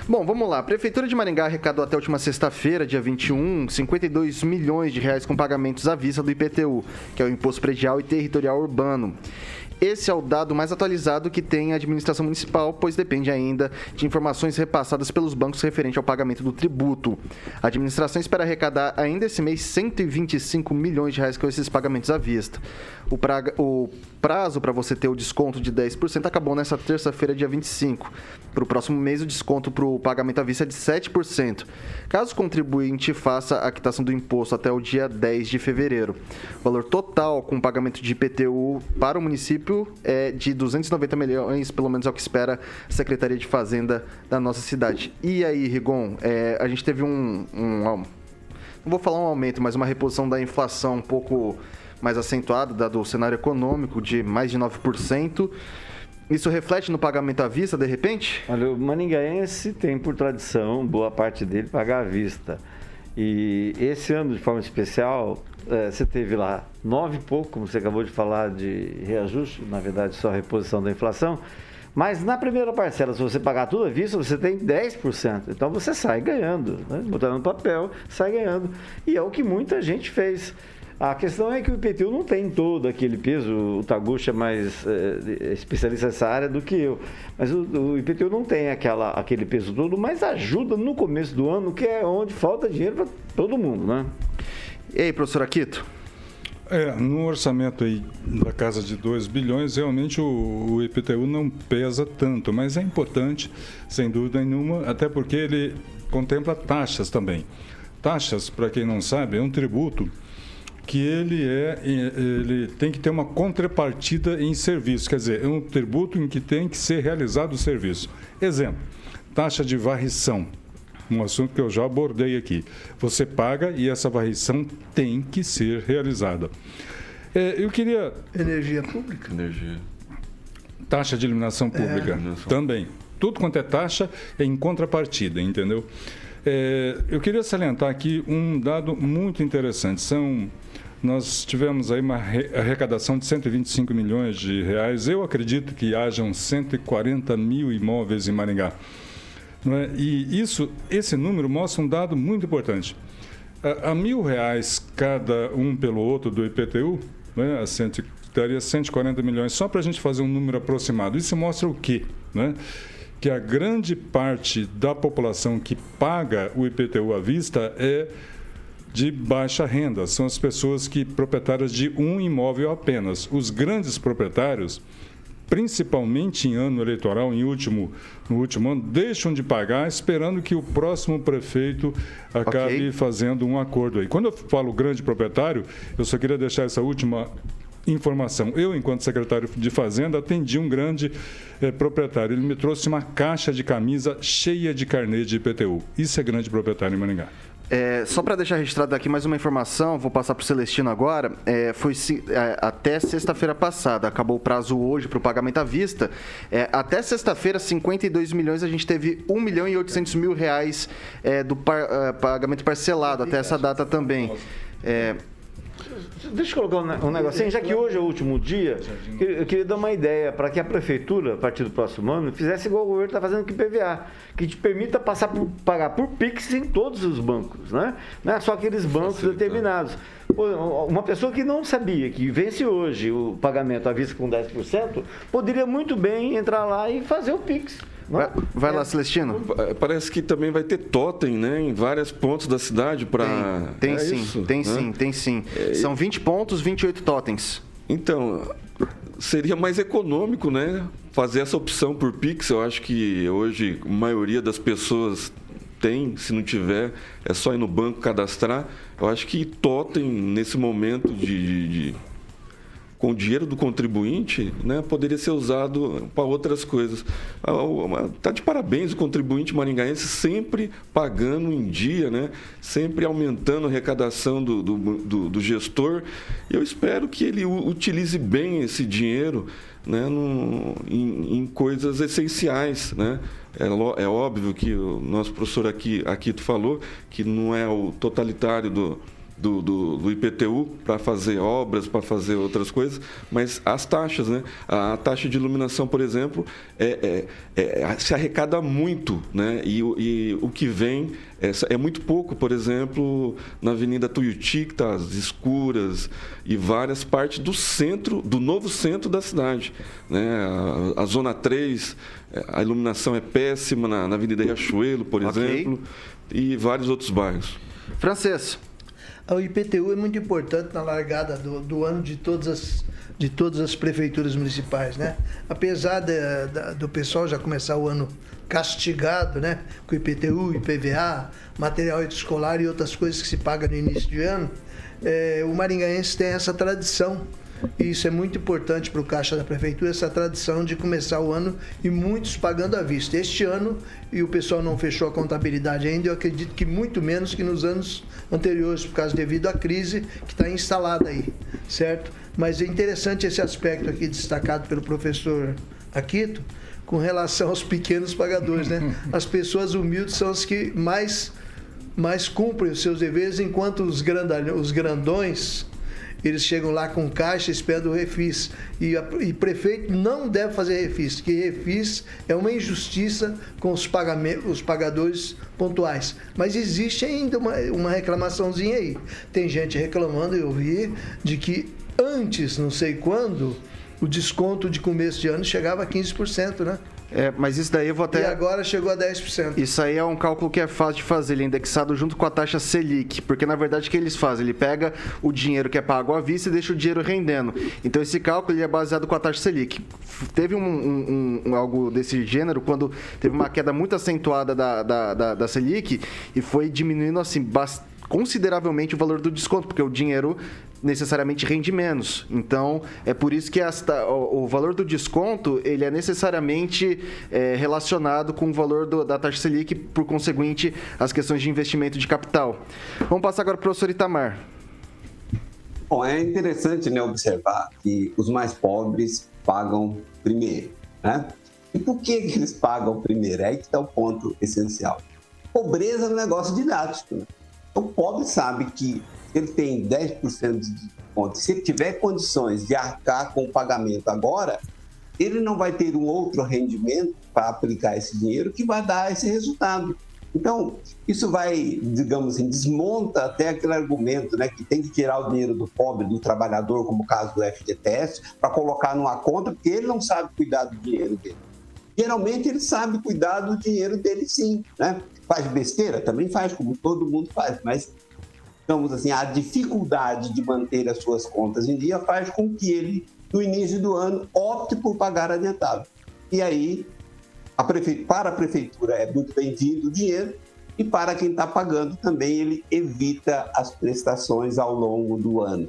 Bom, vamos lá. A Prefeitura de Maringá arrecadou até a última sexta-feira, dia 21, 52 milhões de reais com pagamentos à vista do IPTU, que é o Imposto Predial e Territorial Urbano. Esse é o dado mais atualizado que tem a administração municipal, pois depende ainda de informações repassadas pelos bancos referente ao pagamento do tributo. A administração espera arrecadar ainda esse mês 125 milhões de reais com esses pagamentos à vista. O, praga, o prazo para você ter o desconto de 10% acabou nessa terça-feira, dia 25. Para o próximo mês, o desconto para o pagamento à vista é de 7%. Caso o contribuinte faça a quitação do imposto até o dia 10 de fevereiro. O valor total com pagamento de IPTU para o município é de 290 milhões, pelo menos é o que espera a Secretaria de Fazenda da nossa cidade. E aí, Rigon, é, a gente teve um, um. Não vou falar um aumento, mas uma reposição da inflação um pouco mais acentuado, dado o cenário econômico de mais de 9%. Isso reflete no pagamento à vista, de repente? Olha, o maningaense tem por tradição, boa parte dele, pagar à vista. E esse ano, de forma especial, é, você teve lá nove e pouco, como você acabou de falar, de reajuste, na verdade só reposição da inflação. Mas na primeira parcela, se você pagar tudo à vista, você tem 10%. Então você sai ganhando. Né? Botando no papel, sai ganhando. E é o que muita gente fez. A questão é que o IPTU não tem todo aquele peso, o Taguchi é mais é, especialista nessa área do que eu, mas o, o, IPTU não tem aquela, aquele peso todo, mas ajuda no começo do ano, que é onde falta dinheiro para todo mundo, né? E aí, professor Aquito? É, no orçamento aí da casa de 2 bilhões, realmente o, o, IPTU não pesa tanto, mas é importante, sem dúvida nenhuma, até porque ele contempla taxas também. Taxas, para quem não sabe, é um tributo que ele é ele tem que ter uma contrapartida em serviço, quer dizer, é um tributo em que tem que ser realizado o serviço. Exemplo, taxa de varrição, um assunto que eu já abordei aqui. Você paga e essa varrição tem que ser realizada. É, eu queria energia pública, energia, taxa de iluminação pública é. também. Tudo quanto é taxa é em contrapartida, entendeu? É, eu queria salientar aqui um dado muito interessante. São nós tivemos aí uma arrecadação de 125 milhões de reais. Eu acredito que hajam 140 mil imóveis em Maringá. É? E isso, esse número mostra um dado muito importante. A, a mil reais cada um pelo outro do IPTU, né, a cento, daria 140 milhões, só para a gente fazer um número aproximado. Isso mostra o quê? Né? Que a grande parte da população que paga o IPTU à vista é de baixa renda, são as pessoas que proprietárias de um imóvel apenas. Os grandes proprietários, principalmente em ano eleitoral, em último, no último ano, deixam de pagar esperando que o próximo prefeito acabe okay. fazendo um acordo aí. Quando eu falo grande proprietário, eu só queria deixar essa última informação. Eu, enquanto secretário de Fazenda, atendi um grande eh, proprietário. Ele me trouxe uma caixa de camisa cheia de carnê de IPTU. Isso é grande proprietário em Maringá. É, só para deixar registrado aqui mais uma informação, vou passar para o Celestino agora. É, foi é, até sexta-feira passada, acabou o prazo hoje para o pagamento à vista. É, até sexta-feira, 52 milhões, a gente teve 1 milhão e 800 mil reais é, do par, é, pagamento parcelado até essa data também. Deixa eu colocar um negocinho, já que hoje é o último dia, eu queria dar uma ideia para que a prefeitura, a partir do próximo ano, fizesse igual o governo está fazendo com o IPVA, que te permita passar por, pagar por Pix em todos os bancos, né? Não é só aqueles bancos determinados. Uma pessoa que não sabia que vence hoje o pagamento à vista com 10%, poderia muito bem entrar lá e fazer o Pix. Vai, vai lá, Celestino. Parece que também vai ter totem, né? Em vários pontos da cidade para. Tem, tem é sim, isso, tem né? sim, tem sim. É, São 20 pontos, 28 totens. Então, seria mais econômico, né? Fazer essa opção por Pix. Eu acho que hoje a maioria das pessoas tem, se não tiver, é só ir no banco cadastrar. Eu acho que totem nesse momento de, de, de com o dinheiro do contribuinte, né, poderia ser usado para outras coisas. Está de parabéns o contribuinte maringaense sempre pagando em dia, né, sempre aumentando a arrecadação do, do, do, do gestor. Eu espero que ele utilize bem esse dinheiro né, no, em, em, coisas essenciais. Né? É, é, óbvio que o nosso professor aqui, Aquito falou que não é o totalitário do, do, do, do IPTU para fazer obras, para fazer outras coisas, mas as taxas, né? A, taxa de iluminação, por exemplo, é, é, é, se arrecada muito, né? E, e o que vem é, muito pouco, por exemplo, na Avenida Tuiuti, que está escuras, e várias partes do centro, do novo centro da cidade. Né? A, a Zona 3, é, a iluminação é péssima na, na Avenida Riachuelo, por okay. exemplo, e vários outros bairros. Francês. O IPTU é muito importante na largada do, do ano de todas as de todas as prefeituras municipais, né? Apesar de, de, do pessoal já começar o ano castigado, né? Com IPTU, IPVA, material escolar e outras coisas que se paga no início de ano, é, o maringaense tem essa tradição e isso é muito importante para o Caixa da Prefeitura, essa tradição de começar o ano e muitos pagando à vista. Este ano, e o pessoal não fechou a contabilidade ainda, eu acredito que muito menos que nos anos anteriores, por causa devido à crise que está instalada aí, certo? Mas é interessante esse aspecto aqui destacado pelo professor Aquito, com relação aos pequenos pagadores, né? *laughs* As pessoas humildes são as que mais mais cumprem os seus deveres, enquanto os, os grandões eles chegam lá com caixa esperando o refis. E, a, e prefeito não deve fazer refis, que refis é uma injustiça com os, pagamentos, os pagadores pontuais. Mas existe ainda uma, uma reclamaçãozinha aí. Tem gente reclamando, eu vi, de que antes, não sei quando, o desconto de começo de ano chegava a 15%, né? É, mas isso daí eu vou até. E agora chegou a 10%. Isso aí é um cálculo que é fácil de fazer, ele é indexado junto com a taxa Selic, porque na verdade o que eles fazem? Ele pega o dinheiro que é pago à vista e deixa o dinheiro rendendo. Então esse cálculo é baseado com a taxa Selic. Teve um, um, um, algo desse gênero quando teve uma queda muito acentuada da, da, da, da Selic e foi diminuindo assim bastante consideravelmente o valor do desconto, porque o dinheiro necessariamente rende menos. Então, é por isso que esta, o, o valor do desconto ele é necessariamente é, relacionado com o valor do, da taxa Selic, por conseguinte, as questões de investimento de capital. Vamos passar agora para o professor Itamar. Bom, é interessante né, observar que os mais pobres pagam primeiro, né? E por que, que eles pagam primeiro? É aí que está o ponto essencial. Pobreza é um negócio didático. Né? O pobre sabe que ele tem 10% de desconto, se ele tiver condições de arcar com o pagamento agora, ele não vai ter um outro rendimento para aplicar esse dinheiro que vai dar esse resultado. Então, isso vai, digamos assim, desmonta até aquele argumento né, que tem que tirar o dinheiro do pobre, do trabalhador, como o caso do FGTS, para colocar numa conta, porque ele não sabe cuidar do dinheiro dele. Geralmente ele sabe cuidar do dinheiro dele sim, né? Faz besteira? Também faz, como todo mundo faz, mas digamos assim, a dificuldade de manter as suas contas em dia faz com que ele, no início do ano, opte por pagar adiantado. E aí, a prefe... para a prefeitura é muito bem-vindo o dinheiro e para quem está pagando também ele evita as prestações ao longo do ano.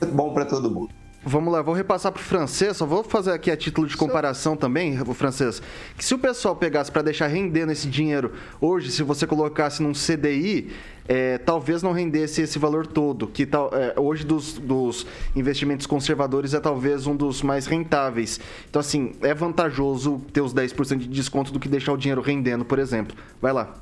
É bom para todo mundo. Vamos lá, vou repassar para o francês, só vou fazer aqui a título de comparação também, o francês, que se o pessoal pegasse para deixar rendendo esse dinheiro hoje, se você colocasse num CDI, é, talvez não rendesse esse valor todo, que tal, é, hoje dos, dos investimentos conservadores é talvez um dos mais rentáveis. Então, assim, é vantajoso ter os 10% de desconto do que deixar o dinheiro rendendo, por exemplo. Vai lá.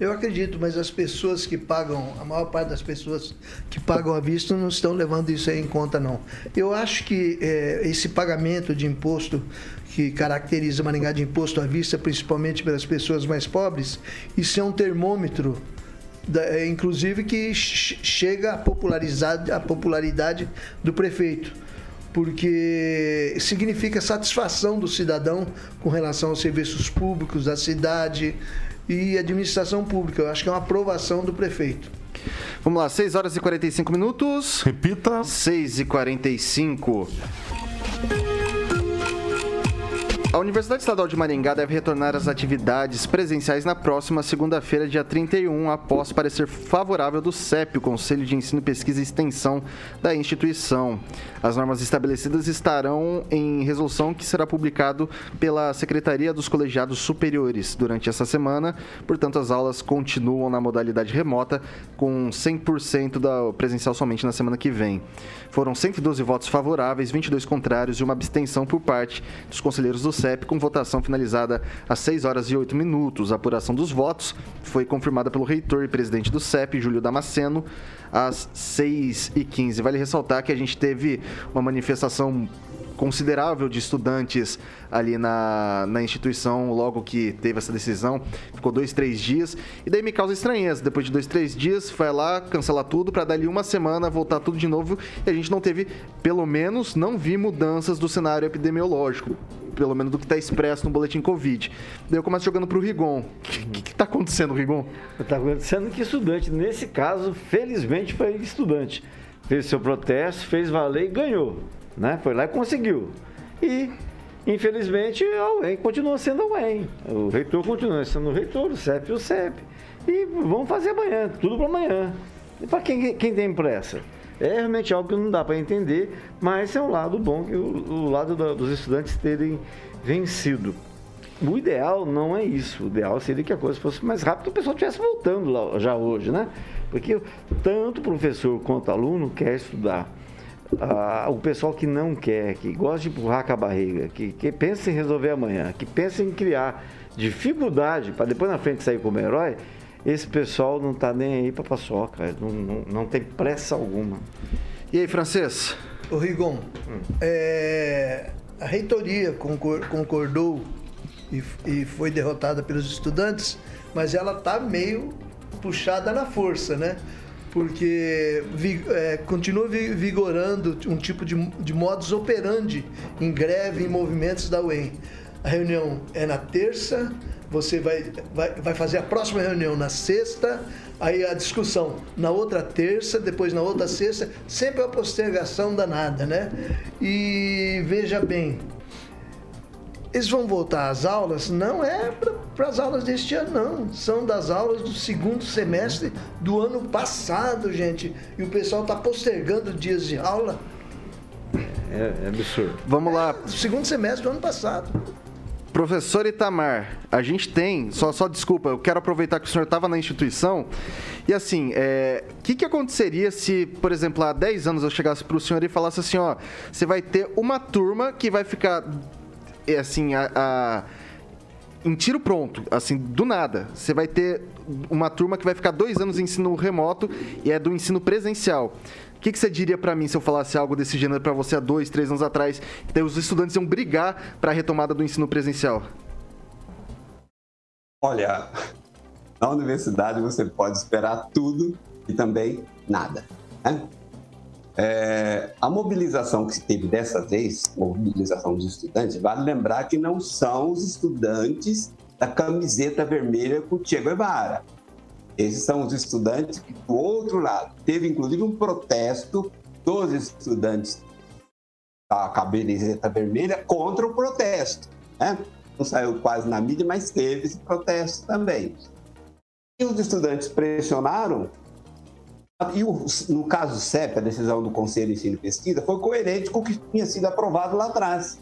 Eu acredito, mas as pessoas que pagam, a maior parte das pessoas que pagam à vista não estão levando isso em conta, não. Eu acho que é, esse pagamento de imposto que caracteriza Maringá de imposto à vista, principalmente pelas pessoas mais pobres, isso é um termômetro da, é, inclusive que chega a popularizar a popularidade do prefeito porque significa satisfação do cidadão com relação aos serviços públicos da cidade, e administração pública. Eu acho que é uma aprovação do prefeito. Vamos lá, 6 horas e 45 minutos. Repita. 6 e 45. A Universidade Estadual de Maringá deve retornar às atividades presenciais na próxima segunda-feira, dia 31, após parecer favorável do CEP, o Conselho de Ensino, Pesquisa e Extensão da instituição. As normas estabelecidas estarão em resolução que será publicado pela Secretaria dos Colegiados Superiores durante essa semana. Portanto, as aulas continuam na modalidade remota, com 100% da presencial somente na semana que vem. Foram 112 votos favoráveis, 22 contrários e uma abstenção por parte dos conselheiros do CEP, com votação finalizada às 6 horas e 8 minutos. A apuração dos votos foi confirmada pelo reitor e presidente do CEP, Júlio Damasceno, às 6 e 15 Vale ressaltar que a gente teve uma manifestação considerável de estudantes ali na, na instituição logo que teve essa decisão. Ficou dois, três dias. E daí me causa estranheza. Depois de dois, três dias, vai lá, cancela tudo para dali uma semana voltar tudo de novo. E a gente não teve, pelo menos, não vi mudanças do cenário epidemiológico pelo menos do que está expresso no boletim Covid. Daí eu começo jogando para o Rigon. O que está acontecendo, Rigon? Está acontecendo que estudante, nesse caso, felizmente foi estudante. Fez seu protesto, fez valer e ganhou. Né? Foi lá e conseguiu. E, infelizmente, a UEM continua sendo a UEM. O reitor continua sendo o reitor, o CEP o CEP. E vamos fazer amanhã, tudo para amanhã. E para quem, quem tem pressa? É realmente algo que não dá para entender, mas é um lado bom, o, o lado da, dos estudantes terem vencido. O ideal não é isso. O ideal seria que a coisa fosse mais rápida, o pessoal estivesse voltando lá, já hoje, né? Porque tanto professor quanto aluno quer estudar. Ah, o pessoal que não quer, que gosta de empurrar com a barriga, que, que pensa em resolver amanhã, que pensa em criar dificuldade para depois na frente sair como herói, esse pessoal não está nem aí para paçoca, não, não, não, tem pressa alguma. E aí, francês? O Rigon, hum. é, a reitoria concordou e, e foi derrotada pelos estudantes, mas ela está meio puxada na força, né? Porque é, continua vigorando um tipo de, de modus operandi em greve, em movimentos da UEM. A reunião é na terça, você vai, vai, vai fazer a próxima reunião na sexta, aí a discussão na outra terça, depois na outra sexta, sempre a postergação danada, né? E veja bem, eles vão voltar às aulas, não é para as aulas deste ano, não. São das aulas do segundo semestre do ano passado, gente. E o pessoal está postergando dias de aula. É, é absurdo. Vamos lá. É, segundo semestre do ano passado. Professor Itamar, a gente tem, só, só desculpa, eu quero aproveitar que o senhor estava na instituição. E assim, o é, que, que aconteceria se, por exemplo, há 10 anos eu chegasse para o senhor e falasse assim: ó, você vai ter uma turma que vai ficar, assim, a, a em tiro pronto, assim, do nada. Você vai ter uma turma que vai ficar dois anos em ensino remoto e é do ensino presencial. O que, que, você diria para mim se eu falasse algo desse gênero para você há dois, três anos atrás? Que os estudantes iam brigar para a retomada do ensino presencial? Olha, na universidade você pode esperar tudo e também nada. Né? É, a mobilização que se teve dessa vez, mobilização dos estudantes, vale lembrar que não são os estudantes da camiseta vermelha com o Che Guevara. Esses são os estudantes que, do outro lado, teve inclusive um protesto dos estudantes da cabelezeta vermelha contra o protesto. Né? Não saiu quase na mídia, mas teve esse protesto também. E os estudantes pressionaram, e o, no caso do CEP, a decisão do Conselho de Ensino e Pesquisa, foi coerente com o que tinha sido aprovado lá atrás.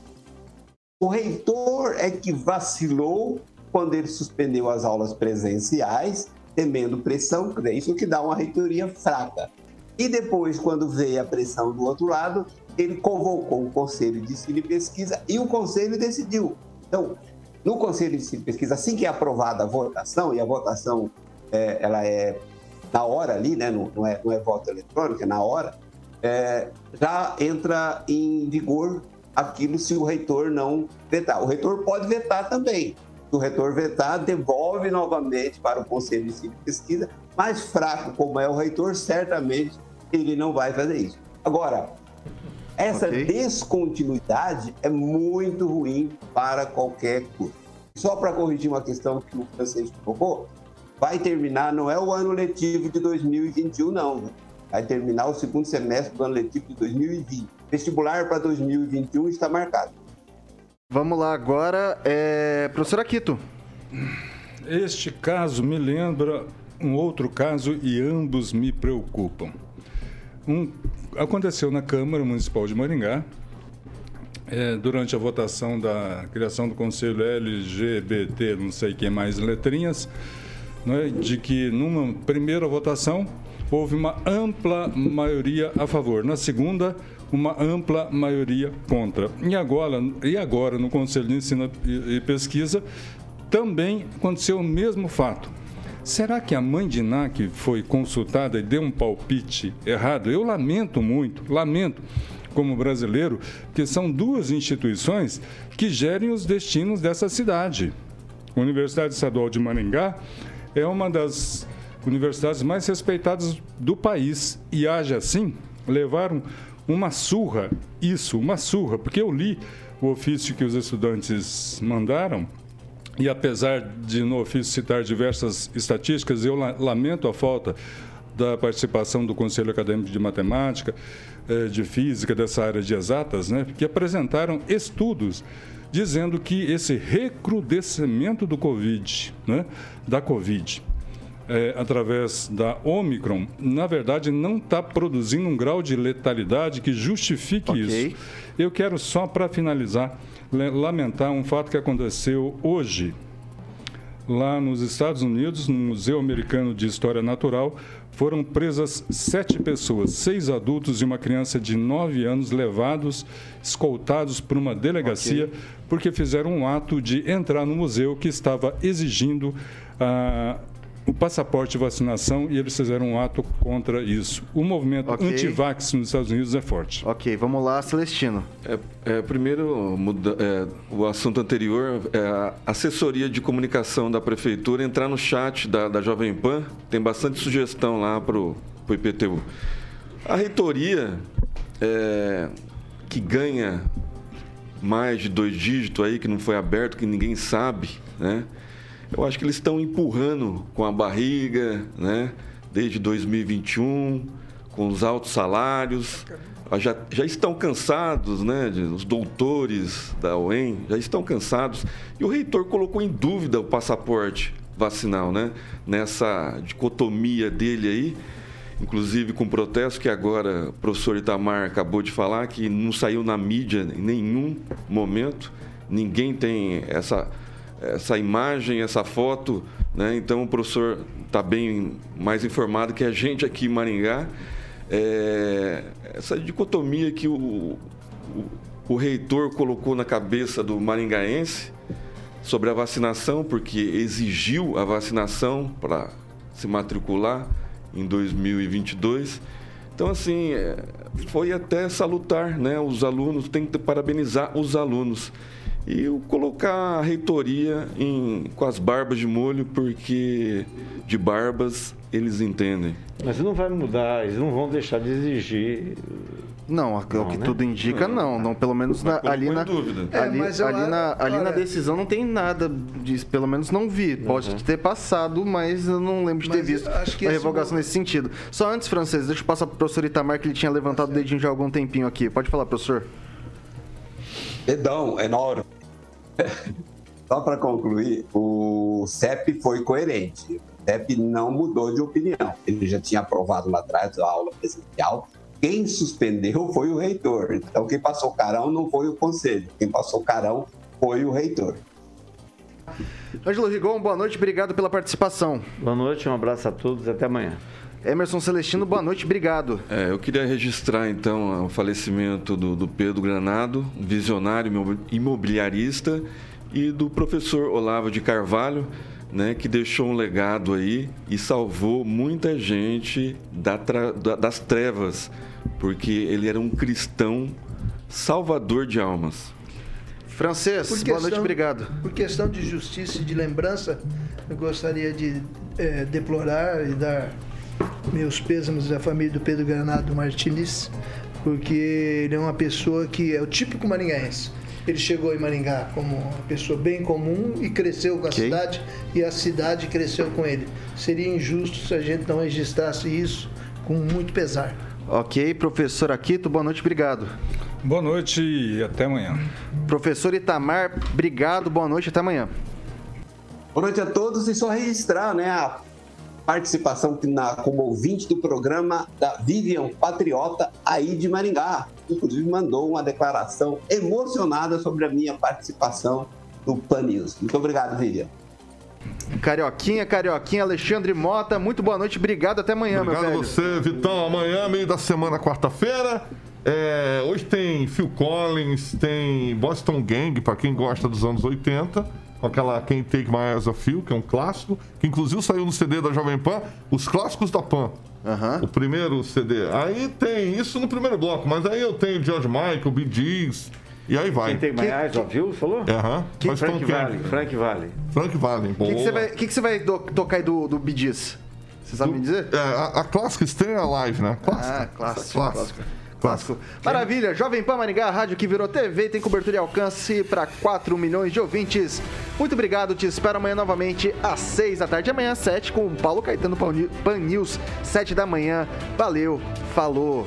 O reitor é que vacilou quando ele suspendeu as aulas presenciais temendo pressão, é isso que dá uma reitoria fraca. E depois, quando veio a pressão do outro lado, ele convocou o Conselho de Ensino e Pesquisa e o Conselho decidiu. Então, no Conselho de Ensino e Pesquisa, assim que é aprovada a votação, e a votação é, ela é na hora ali, né? não, não, é, não é voto eletrônico, é na hora, é, já entra em vigor aquilo se o reitor não vetar. O reitor pode vetar também, o reitor vetar, devolve novamente para o Conselho de Ensino e Pesquisa, mais fraco como é o reitor, certamente ele não vai fazer isso. Agora, essa okay. descontinuidade é muito ruim para qualquer curso. Só para corrigir uma questão que o francês colocou, vai terminar, não é o ano letivo de 2021, não. Vai terminar o segundo semestre do ano letivo de 2020. Vestibular para 2021 está marcado. Vamos lá agora, é... professor Aquito. Este caso me lembra um outro caso e ambos me preocupam. Um, aconteceu na Câmara Municipal de Maringá, é, durante a votação da criação do Conselho LGBT, não sei quem mais letrinhas, né, de que numa primeira votação houve uma ampla maioria a favor, na segunda uma ampla maioria contra. E agora, e agora no Conselho de Ensino e Pesquisa também aconteceu o mesmo fato. Será que a mãe de NAC foi consultada e deu um palpite errado? Eu lamento muito, lamento como brasileiro, que são duas instituições que gerem os destinos dessa cidade. Universidade Estadual de Maringá é uma das universidades mais respeitadas do país. E haja assim, levaram uma surra, isso, uma surra, porque eu li o ofício que os estudantes mandaram. E apesar de no ofício citar diversas estatísticas, eu lamento a falta da participação do Conselho Acadêmico de Matemática, eh, de física dessa área de exatas, né, que apresentaram estudos dizendo que esse recrudescimento do Covid, né, da Covid, é, através da Omicron, na verdade não está produzindo um grau de letalidade que justifique okay. isso. Eu quero só para finalizar lamentar um fato que aconteceu hoje lá nos Estados Unidos, no Museu Americano de História Natural, foram presas sete pessoas, seis adultos e uma criança de nove anos, levados, escoltados por uma delegacia, okay. porque fizeram um ato de entrar no museu que estava exigindo a o passaporte de vacinação e eles fizeram um ato contra isso. O movimento okay. anti-vax nos Estados Unidos é forte. Ok, vamos lá, Celestino. É, é, primeiro, muda, é, o assunto anterior, é a assessoria de comunicação da prefeitura entrar no chat da, da Jovem Pan, tem bastante sugestão lá para o IPTU. A reitoria, é, que ganha mais de dois dígitos aí, que não foi aberto, que ninguém sabe, né? Eu acho que eles estão empurrando com a barriga, né? Desde 2021, com os altos salários. Já, já estão cansados, né? Os doutores da UEM já estão cansados. E o reitor colocou em dúvida o passaporte vacinal, né? Nessa dicotomia dele aí, inclusive com protesto que agora o professor Itamar acabou de falar, que não saiu na mídia em nenhum momento. Ninguém tem essa essa imagem, essa foto, né? Então o professor está bem mais informado que a gente aqui em Maringá. É, essa dicotomia que o, o, o reitor colocou na cabeça do maringaense sobre a vacinação, porque exigiu a vacinação para se matricular em 2022. Então, assim, é, foi até salutar, né? Os alunos, tem que parabenizar os alunos e colocar a reitoria em, com as barbas de molho, porque de barbas eles entendem. Mas não vai mudar, eles não vão deixar de exigir. Não, não o que né? tudo indica, não. não. pelo menos na, ali, na, é, ali, ali, na, ali na decisão não tem nada disso. Pelo menos não vi. Pode uhum. ter passado, mas eu não lembro de ter visto a revogação nesse sentido. Só antes, francês, deixa eu passar para o professor Itamar, que ele tinha levantado o dedinho já há algum tempinho aqui. Pode falar, professor. Dedão, enorme. Só para concluir, o CEP foi coerente. O CEP não mudou de opinião. Ele já tinha aprovado lá atrás a aula presencial. Quem suspendeu foi o reitor. Então, quem passou carão não foi o conselho. Quem passou carão foi o reitor. Ângelo Rigon, boa noite, obrigado pela participação. Boa noite, um abraço a todos e até amanhã. Emerson Celestino, boa noite, obrigado. É, eu queria registrar então o falecimento do, do Pedro Granado, visionário imobiliarista, e do professor Olavo de Carvalho, né, que deixou um legado aí e salvou muita gente da da, das trevas, porque ele era um cristão salvador de almas. Francês, questão, boa noite, obrigado. Por questão de justiça e de lembrança, eu gostaria de é, deplorar e dar meus pêsames à família do Pedro Granado Martins, porque ele é uma pessoa que é o típico maringaense. Ele chegou em Maringá como uma pessoa bem comum e cresceu com a okay. cidade e a cidade cresceu com ele. Seria injusto se a gente não registrasse isso com muito pesar. Ok, professor Aquito, boa noite, obrigado. Boa noite e até amanhã. Professor Itamar, obrigado, boa noite, até amanhã. Boa noite a todos e só registrar né, a participação na, como ouvinte do programa da Vivian Patriota aí de Maringá. Inclusive mandou uma declaração emocionada sobre a minha participação no Pan News. Muito obrigado, Vivian. Carioquinha, Carioquinha, Alexandre Mota, muito boa noite, obrigado, até amanhã, obrigado meu velho. você, Vitão. Amanhã, meio da semana, quarta-feira. É, hoje tem Phil Collins, tem Boston Gang, para quem gosta dos anos 80 com aquela Quem Take My Eyes Off You, que é um clássico, que inclusive saiu no CD da Jovem Pan, os clássicos da Pan. Uhum. O primeiro CD. Aí tem isso no primeiro bloco, mas aí eu tenho George Michael, Bee Gees, e aí vai. Quem tem My Eyes Off You, falou? Aham. Uhum. Frank Valley, Frank Valley. Frank Valley, O que, que, você vai, que, que do, tocar aí do, do Bee Gees? Você sabe do, me dizer? É, a, a clássica Stay Alive, né? Clássica. Ah, clássico. clássico. clássico. Clássico. Maravilha, Jovem Pan Maringá, rádio que virou TV, tem cobertura e alcance para 4 milhões de ouvintes. Muito obrigado, te espero amanhã novamente às 6 da tarde, amanhã às 7 com o Paulo Caetano Pan News, 7 da manhã. Valeu, falou.